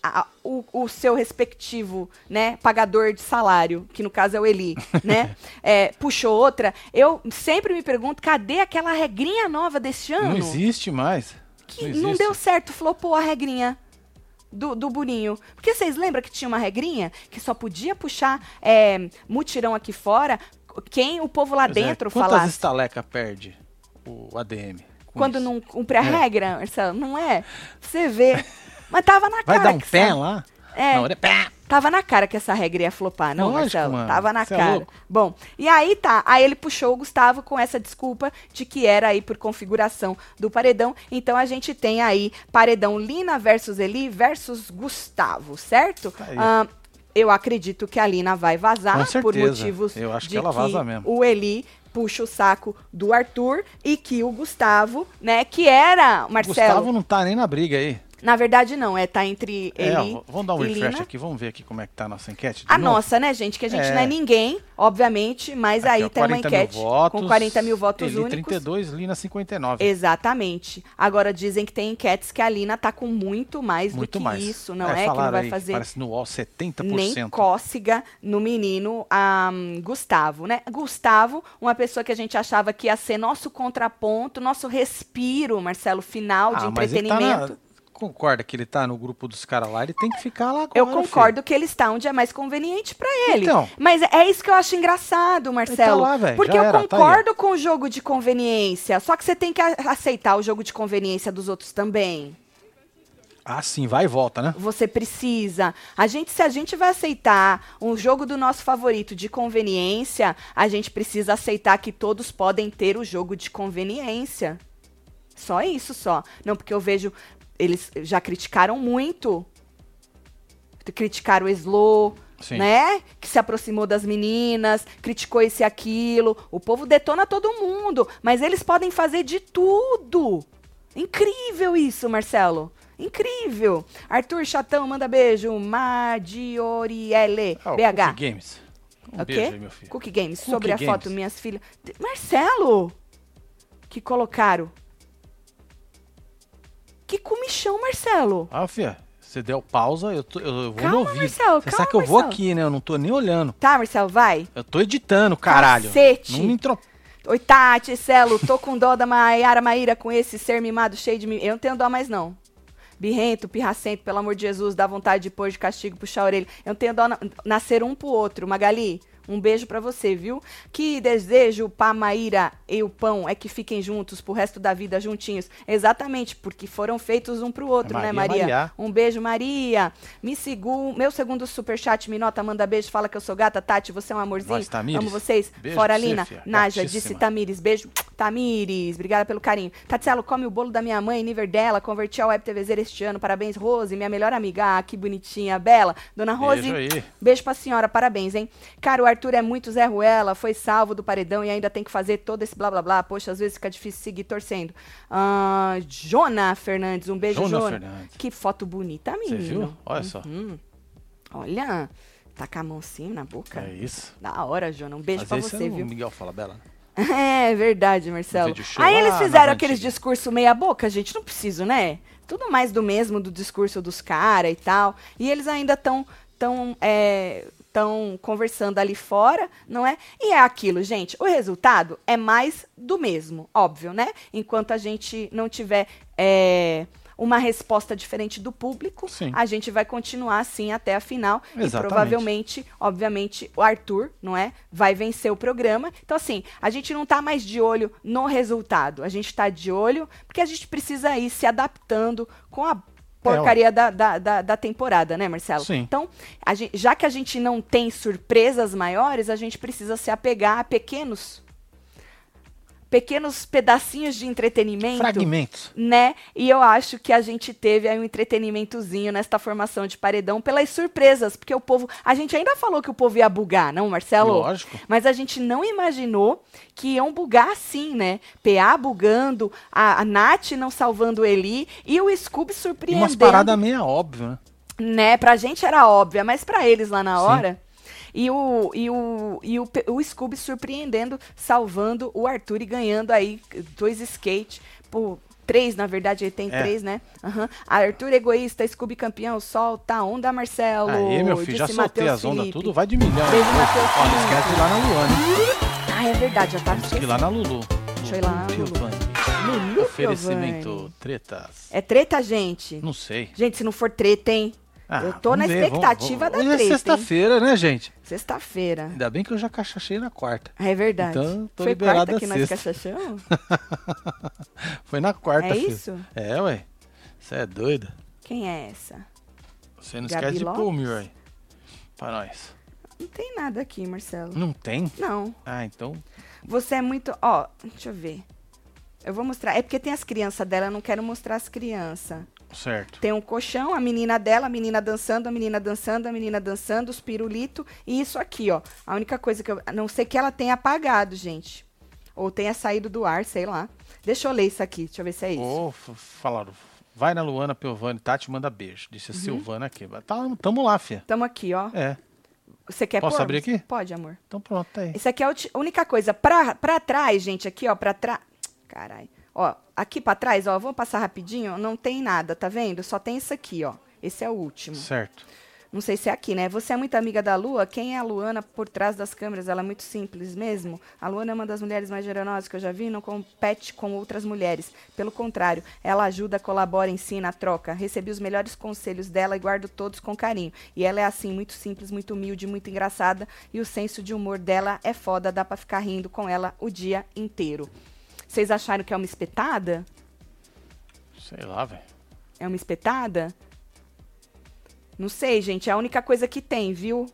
a- o, o seu respectivo, né, pagador de salário, que no caso é o Eli, né, é, puxou outra, eu sempre me pergunto, cadê aquela regrinha nova deste ano? Não existe mais. que não não, existe. deu certo, flopou a regrinha do, do Burinho. Porque vocês lembram que tinha uma regrinha que só podia puxar é, mutirão aqui fora quem o povo lá Pois é, dentro Quantas falasse. estaleca perde o ADM? Quando isso? não cumpre a regra, Marcelo, não é? Você vê. Mas tava na Vai cara. dar um pé essa- lá? É. Pá! Tava na cara que essa regra ia flopar, não, Lógico, Marcelo? mano. Tava na Cê é cara. louco. Bom, e aí tá. Aí ele puxou o Gustavo com essa desculpa de que era aí por configuração do paredão. Então a gente tem aí paredão Lina versus Eli versus Gustavo, certo? Tá aí. Eu acredito que a Lina vai vazar por motivos Eu acho de que ela vaza mesmo. o Eli puxa o saco do Arthur e que o Gustavo, né, que era, Marcelo, Gustavo não tá nem na briga aí. Na verdade não, é tá entre É, Eli ó, vamos dar um refresh Lina. aqui, vamos ver aqui como é que tá a nossa enquete. de A novo. nossa, né, gente? Que a gente É. não é ninguém, obviamente, mas Aqui, aí ó, tem uma 40 mil enquete votos, com 40 mil votos Eli únicos. 32, Lina 59. Exatamente. Agora dizem que tem enquetes que a Lina tá com muito mais Muito do que mais. isso, não é? Que não vai aí, fazer Parece no UOL 70%. nem cócega no menino ahm, Gustavo, né? Gustavo, uma pessoa que a gente achava que ia ser nosso contraponto, nosso respiro, Marcelo, final de Ah, tá entretenimento. Concorda que ele tá no grupo dos caras lá, ele tem que ficar lá agora, Eu filho. concordo que ele está onde é mais conveniente pra ele. Então. Mas é isso que eu acho engraçado, Marcelo. lá, velho, porque eu era, tá concordo com o jogo de conveniência. Só que você tem que aceitar o jogo de conveniência dos outros também. Ah, sim, vai e volta, né? Você precisa. A gente, se a gente vai aceitar um jogo do nosso favorito de conveniência, a gente precisa aceitar que todos podem ter o jogo de conveniência. Só isso, só. Não, porque eu vejo. Eles já criticaram muito. Criticaram o Slow, Sim. né? Que se aproximou das meninas, criticou esse e aquilo. O povo detona todo mundo. Mas eles podem fazer de tudo. Incrível isso, Marcelo. Incrível. Arthur Chatão, manda beijo. Madioriele, Ah, o BH. Cookie Games. Um O beijo quê? aí, meu filho. Cookie Games. Cookie Sobre a Games. foto, minhas filhas. Marcelo! Que colocaram. Que comichão, Marcelo. Ah, filha, você deu pausa, eu, tô, eu, eu vou Calma, no ouvido. Marcelo, Você calma, sabe que eu vou aqui, né? Eu não tô nem olhando. Tá, Marcelo, vai. Eu tô editando, caralho. Cacete. Não me intro... Oi, Tati, Celo, tô com dó da Maiara Maíra com esse ser mimado cheio de mim. Eu não tenho dó mais, não. Birrento, pirracento, pelo amor de Jesus, dá vontade de pôr de castigo, puxar a orelha. Eu não tenho dó, na- nascer um pro outro. Magali, um beijo pra você, viu? Que desejo pra Maíra e o pão é que fiquem juntos pro resto da vida juntinhos. Exatamente, porque foram feitos um pro outro, É né, Maria, Maria? Maria. Um beijo, Maria. Me sigo, meu segundo superchat, me nota, manda beijo, fala que eu sou gata. Tati, você é um amorzinho. Tamires. Amo vocês. Beijo Fora você, Lina. fia. Naja, Gatíssima. disse Tamires. Beijo. Tamires, obrigada pelo carinho. Tatielo, come o bolo da minha mãe, nível dela. Converti ao Web TVZ este ano. Parabéns, Rose, minha melhor amiga. Ah, que bonitinha. Bela. Dona Rose. Beijo aí. Beijo pra senhora, parabéns, hein? Cara, o Arthur é muito Zé Ruela, foi salvo do paredão e ainda tem que fazer todo esse blá blá blá. Poxa, às vezes fica difícil seguir torcendo. Ah, Jona Fernandes, um beijo, Jona Jona. Fernandes. Que foto bonita, Você menino. viu? Olha só. Hum, olha, tá com a mão assim na boca. É isso. Da hora, Jona. Um beijo Às pra vezes você, não- viu? o Miguel fala dela. né? É verdade, Marcelo. Aí eles nas fizeram aqueles antigas. discurso meia boca, gente, não preciso, né? Tudo mais do mesmo do discurso dos caras e tal. E eles ainda estão tão, é, tão conversando ali fora, não é? E é aquilo, gente. O resultado é mais do mesmo, óbvio, né? Enquanto a gente não tiver é, uma resposta diferente do público, Sim. a gente vai continuar assim até a final. E Exatamente. provavelmente, obviamente, o Arthur, não é? Vai vencer o programa. Então, assim, a gente não tá mais de olho no resultado. A gente tá de olho porque a gente precisa ir se adaptando com a porcaria da, da, da, da temporada, né, Marcelo? Sim. Então, gente- já que a gente não tem surpresas maiores, a gente precisa se apegar a pequenos pequenos pedacinhos de entretenimento Fragmentos. né? E eu acho que a gente teve aí um entretenimentozinho nesta formação de paredão pelas surpresas, porque o povo, a gente ainda falou que o povo ia bugar, não, Marcelo? Lógico. Mas a gente não imaginou que iam bugar assim, né? PA bugando, a, a Nath não salvando o Eli e o Scooby surpreendendo umas paradas meio óbvias, né? né? Pra gente era óbvia, mas pra eles lá na Sim. E o, e o, e o, o Scooby surpreendendo, salvando o Arthur e ganhando aí dois skate. Por três, na verdade, ele tem É. três, né? Aham. Arthur egoísta, Scooby campeão, solta a onda, Marcelo. Aí, meu filho, já disse soltei Matheus as ondas tudo, vai de milhão. Beijo, Matheus Felipe. esquece de ir lá na Luana. Ah, é verdade, já tá ir lá na Lulu. Deixa eu ir lá na Lulu. Lulu Oferecimento tretas. É treta, gente? Não sei. Gente, se não for treta, hein? Ah, Eu tô vamos na ver, expectativa vamos- da Hoje treta, é sexta-feira, né, gente? Sexta-feira. Ainda bem que eu já cachachei na quarta. É verdade. Então, tô Foi liberado quarta que nós cachachamos? Foi na quarta, É filho. isso? É, ué. Você é doida? Quem é essa? Você não Gabi esquece de pôr o Lopes? Murray. Pra nós. Não tem nada aqui, Marcelo. Não tem? Não. Ah, então. Você é muito. Ó, deixa eu ver. Eu vou mostrar. É porque tem as crianças dela, eu não quero mostrar as crianças. Certo. Tem um colchão, a menina dela, a menina dançando, a menina dançando, a menina dançando, os pirulitos. E isso aqui, ó. A única coisa que eu. A não sei que ela tenha apagado, gente. Ou tenha saído do ar, sei lá. Deixa eu ler isso aqui. Deixa eu ver se é isso. F- falaram. Vai na Luana, Piovani, Tati, manda beijo. Disse a Uhum. Silvana aqui. Tá, tamo lá, fia. Tamo aqui, ó. É. Você quer Posso pôr? abrir aqui? Pode, amor. Então pronto, tá aí. Isso aqui é a única coisa. Pra, pra trás, gente, aqui, ó, pra trás. Caralho. Ó, aqui pra trás, ó, vamos passar rapidinho. Não tem nada, tá vendo? Só tem isso aqui, ó. Esse é o último. Certo. Não sei se é aqui, né? Você é muito amiga da Lua? Quem é a Luana por trás das câmeras? Ela é muito simples mesmo. A Luana é uma das mulheres mais generosas que eu já vi, não compete com outras mulheres. Pelo contrário, ela ajuda, colabora, ensina, troca. Recebi os melhores conselhos dela e guardo todos com carinho. E ela é assim, muito simples, muito humilde, muito engraçada. E o senso de humor dela é foda, dá pra ficar rindo com ela o dia inteiro. Vocês acharam que é uma espetada? Sei lá, velho. É uma espetada? Não sei, gente. É a única coisa que tem, viu?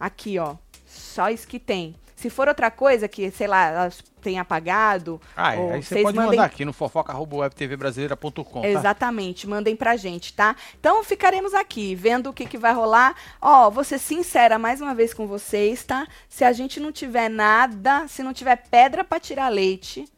Aqui, ó. Só isso que tem. Se for outra coisa que, sei lá, elas têm apagado. Ah, é, ou aí você pode mandem- mandar aqui no fofoca.webtvbrasileira.com, tá? Exatamente, mandem pra gente, tá? Então ficaremos aqui vendo o que, que vai rolar. Ó, vou ser sincera mais uma vez com vocês, tá? Se a gente não tiver nada, se não tiver pedra pra tirar leite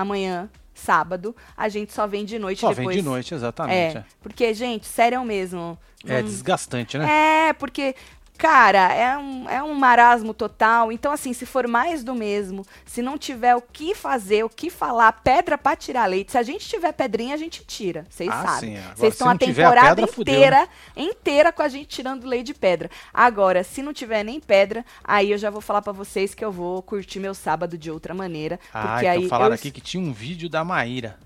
amanhã, sábado, a gente só vem de noite Só depois. vem de noite, exatamente. É, porque, gente, sério mesmo. É, não- desgastante, né? É, porque, cara, é um, é um marasmo total. Então, assim, se for mais do mesmo, se não tiver o que fazer, o que falar, pedra pra tirar leite, se a gente tiver pedrinha, a gente tira. Vocês Ah, sabem. agora, Vocês estão a tiver a temporada pedra, fudeu, né? inteira, inteira com a gente tirando leite de pedra. Agora, se não tiver nem pedra, aí eu já vou falar pra vocês que eu vou curtir meu sábado de outra maneira. Ah, porque aí falaram eu... aqui que tinha um vídeo da Maíra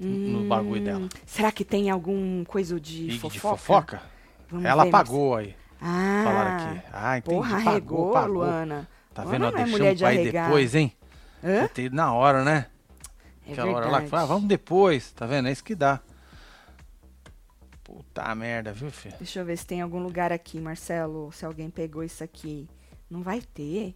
no, no bagulho dela. Hum, Será que tem algum coisa de fofoca? de fofoca? Vamos Ela ver, apagou aí. Ah, Falaram aqui. Ah, entendi. Porra, pagou, arregou, pagou. Luana. Tá Luana vendo? Ó, não é deixamos de pra ir arregar. depois, hein? Hã? Ter na hora, né? É Aquela hora lá que verdade. fala, ah, vamos depois. Tá vendo? É isso que dá. Puta merda, viu, filho? Deixa eu ver se tem algum lugar aqui, Marcelo. Se alguém pegou isso aqui. Não vai ter.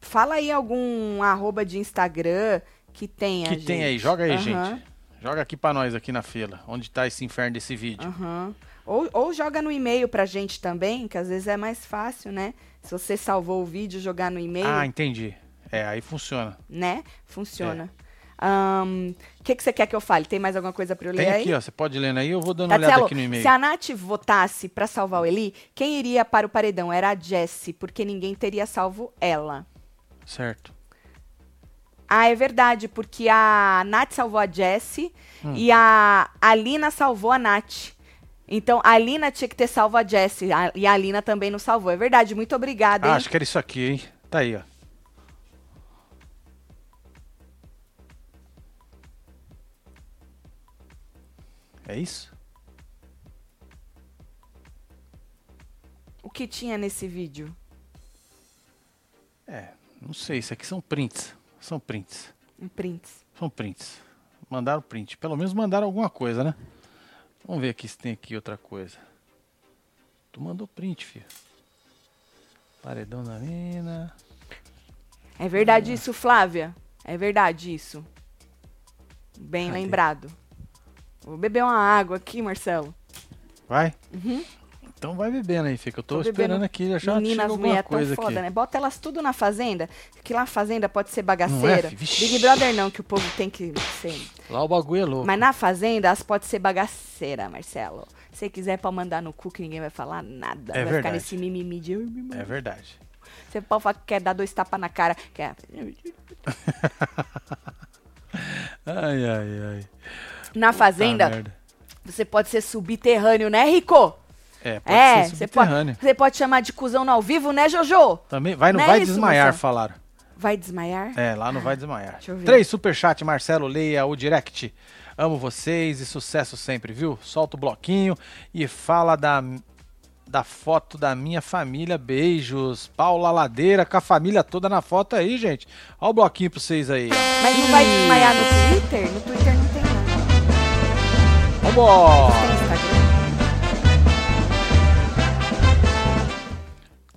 Fala aí algum arroba de Instagram que tenha, que gente. tem aí? Joga aí, Aham, gente. Joga aqui pra nós aqui na fila. Onde tá esse inferno desse vídeo? aham. Ou, ou joga no e-mail pra gente também, que às vezes é mais fácil, né? Se você salvou o vídeo, jogar no e-mail, Ah, entendi. É, aí funciona. né? Funciona. Ahn, O que, que você quer que eu fale? Tem mais alguma coisa pra eu ler Tem aí? aqui, ó. Você pode ir lendo aí, eu vou dando uma olhada aqui no e-mail. se a Nath votasse pra salvar o Eli, quem iria para o paredão? Era a Jessie, porque ninguém teria salvo ela. Certo. Ah, é verdade, porque a Nath salvou a Jessie Hum. e a Alina salvou a Nath. Então, a Alina tinha que ter salvo a Jessie a- e a Alina também não salvou. É verdade, muito obrigada, hein? Ah, acho que era isso aqui, hein? Tá aí, ó. É isso? O que tinha nesse vídeo? É, não sei. Isso aqui são prints. São prints. Prints. São prints. Mandaram print. Pelo menos mandaram alguma coisa, né? Vamos ver aqui se tem aqui outra coisa. Tu mandou print, filho. Paredão da mina. É verdade isso, Flávia? É verdade isso. Bem Cadê? lembrado. Vou beber uma água aqui, Marcelo. Vai? Então vai bebendo aí, que Eu tô, Uhum. Tô esperando aqui. Já Meninas, chega alguma mulher tão coisa foda, aqui. né? Bota elas tudo na fazenda, que lá na fazenda pode ser é, bagaceira. Vixe. Big Brother não, que o povo tem que ser. Lá o bagulho é louco. Mas na fazenda, elas podem ser bagaceira, Marcelo. Se quiser, pode mandar no cu que ninguém vai falar nada. É vai ficar verdade. nesse mimimi de... "Ai, me É verdade. Você pode falar que quer dar dois tapas na cara. Quer... Ai, ai, ai. Na fazenda, Puta merda. você pode ser subterrâneo, né, Rico? É, pode é, ser você pode, subterrâneo. você pode chamar de cuzão no ao vivo, né, Jojo? Também vai, não Não é vai isso, desmaiar, Marcelo? falaram. Vai desmaiar? É, lá não vai desmaiar. Deixa eu ver. Três superchat, Marcelo, leia o direct. Amo vocês e sucesso sempre, viu? Solta o bloquinho e fala da, da foto da minha família. Beijos. Paula Ladeira com a família toda na foto aí, gente. Olha o bloquinho pra vocês aí. Mas não vai desmaiar no Twitter? No Twitter não tem nada. Vambora!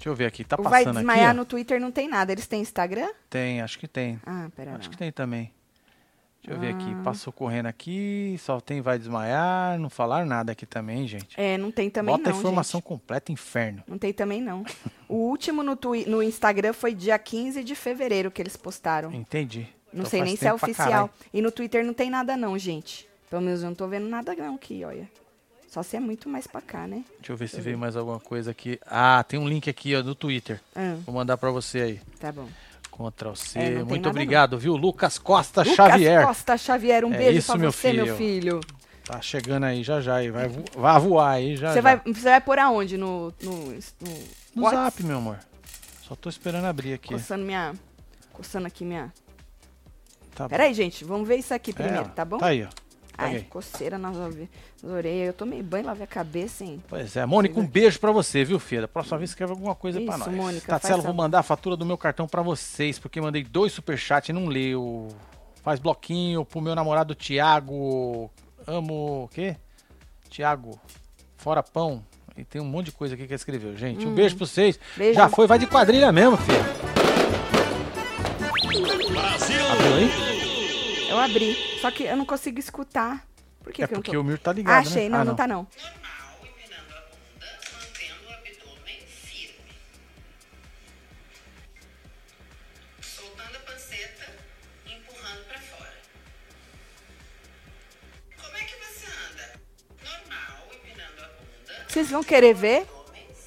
Deixa eu ver aqui, tá O vai passando desmaiar aqui? no Twitter não tem nada. Eles têm Instagram? Tem, acho que tem. Ah, pera Acho lá. que tem também. Deixa eu ver aqui. Ah. Passou correndo aqui, só tem vai desmaiar, não falaram nada aqui também, gente. É, não tem também Bota não, a informação gente. completa, inferno. Não tem também não. O último no, twi no Instagram foi dia 15 de fevereiro que eles postaram. Entendi. Não Então sei nem se é oficial. E no Twitter não tem nada não, gente. Pelo menos eu não tô vendo nada não aqui, olha. Só se é muito mais pra cá, né? Deixa eu ver se veio mais alguma coisa aqui. Ah, tem um link aqui, ó, no Twitter. Ah, Vou mandar pra você aí. tá bom. Ctrl C. É, não Muito obrigado, viu? Lucas Costa Lucas Xavier. Costa Xavier, um É beijo isso, pra você, meu filho. filho. Tá chegando aí já já. Vai, vo- vai voar aí já Você já. vai, você vai por aonde? No, no, no, No zap, meu amor. Só tô esperando abrir aqui. Coçando minha... Coçando aqui minha... Tá bom. Pera aí, gente. Vamos ver isso aqui É, primeiro, ó, tá bom? Tá aí, ó. Ai, coceira nas, orelhas- nas orelhas. Eu tomei banho, lavei a cabeça, hein? Pois é, Mônica, um beijo pra você, viu, filha? Próxima vez escreve alguma coisa pra Isso, nós. Mônica, faz vou mandar a fatura do meu cartão pra vocês, porque mandei dois superchats e não leu. Faz bloquinho pro meu namorado Tiago. Amo o quê? Tiago, fora pão. E tem um monte de coisa aqui que ele escreveu, gente. Um beijo pra vocês. Hum. Beijo. Já foi, vai de quadrilha mesmo, filha. Abriu aí? Eu abri. Só que eu não consigo escutar. Por que, É que eu não porque tô... o Mir tá ligado, Ah, achei. né? Não, Ah, não tá não. normal, empinando a bunda, mantendo o abdômen firme. Soltando a panceta, empurrando para fora. Como que você anda? Normal, empinando a bunda, Vocês vão querer ver?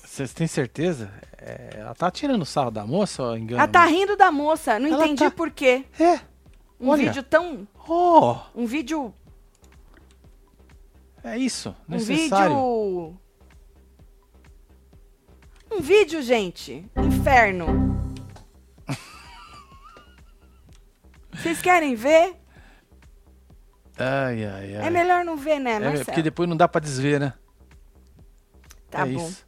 Vocês têm certeza? É, ela tá tirando sarro da moça ou engano? Ela tá rindo da moça. Não Ela entendi tá- por quê. É. Um Olha. vídeo tão... Oh, Um vídeo... é isso. Um Necessário. vídeo... Um vídeo, gente. Inferno. Vocês querem ver? Ai, ai, ai. É melhor não ver, né, É, Marcelo? porque depois não dá pra desver, né? Tá é bom, isso.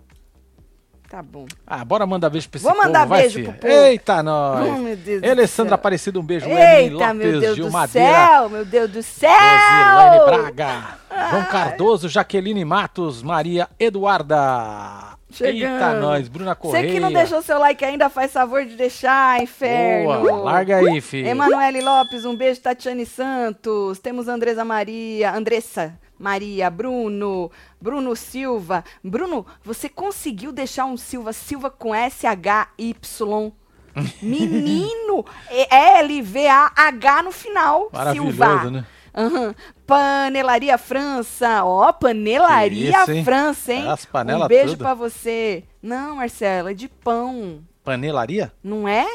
Tá bom. Ah, bora mandar beijo pra esse Vou povo, mandar vai, beijo filha. pro povo. Eita, nós. Oh, meu Deus Alessandra céu. Aparecido, um beijo. Eita, meu Lopes, Deus Gil do Madeira. céu, meu Deus do céu! Rosilane Braga, João Cardoso, Jaqueline Matos, Maria Eduarda. Chegando. Eita, nós, Bruna Correia. Você que não deixou seu like ainda, faz favor de deixar, inferno. Boa, larga aí, filho. Emanuele Lopes, um beijo, Tatiane Santos. Temos Andresa Maria, Andressa Maria, Bruno, Bruno Silva. Bruno, você conseguiu deixar um Silva, Silva com S-H-Y. Menino, L-V-A-H no final. Silva. né? Aham. Panelaria França. Ó, Panelaria Que isso, hein? França, hein? As panelas um beijo pra você. Não, Marcelo, é de pão. Panelaria? Não é?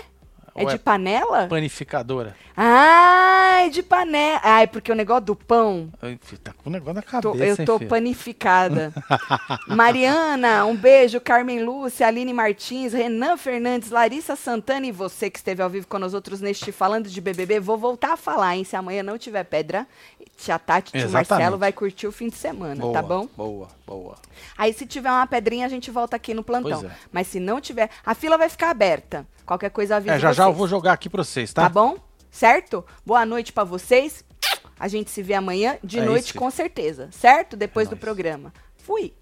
É de é panela? Panificadora. Ai, de panela. Ai, porque o negócio do pão. Ai, Tá com um negócio na tô- cabeça, eu hein, tô filho? panificada. Mariana, um beijo. Carmen Lúcia, Aline Martins, Renan Fernandes, Larissa Santana e você que esteve ao vivo com nós outros neste Falando de BBB. Vou voltar a falar, hein? Se amanhã não tiver pedra, tia Tati, tio Exatamente. Marcelo vai curtir o fim de semana, Boa, tá bom? Boa, boa. Aí se tiver uma pedrinha, a gente volta aqui no plantão. É. Mas se não tiver, a fila vai ficar aberta. Qualquer coisa avisa É, já já eu vocês. vou jogar aqui pra vocês, tá? Tá bom? Certo? Boa noite pra vocês. A gente se vê amanhã de É noite isso. com certeza, certo? Depois É do nóis. programa. Fui.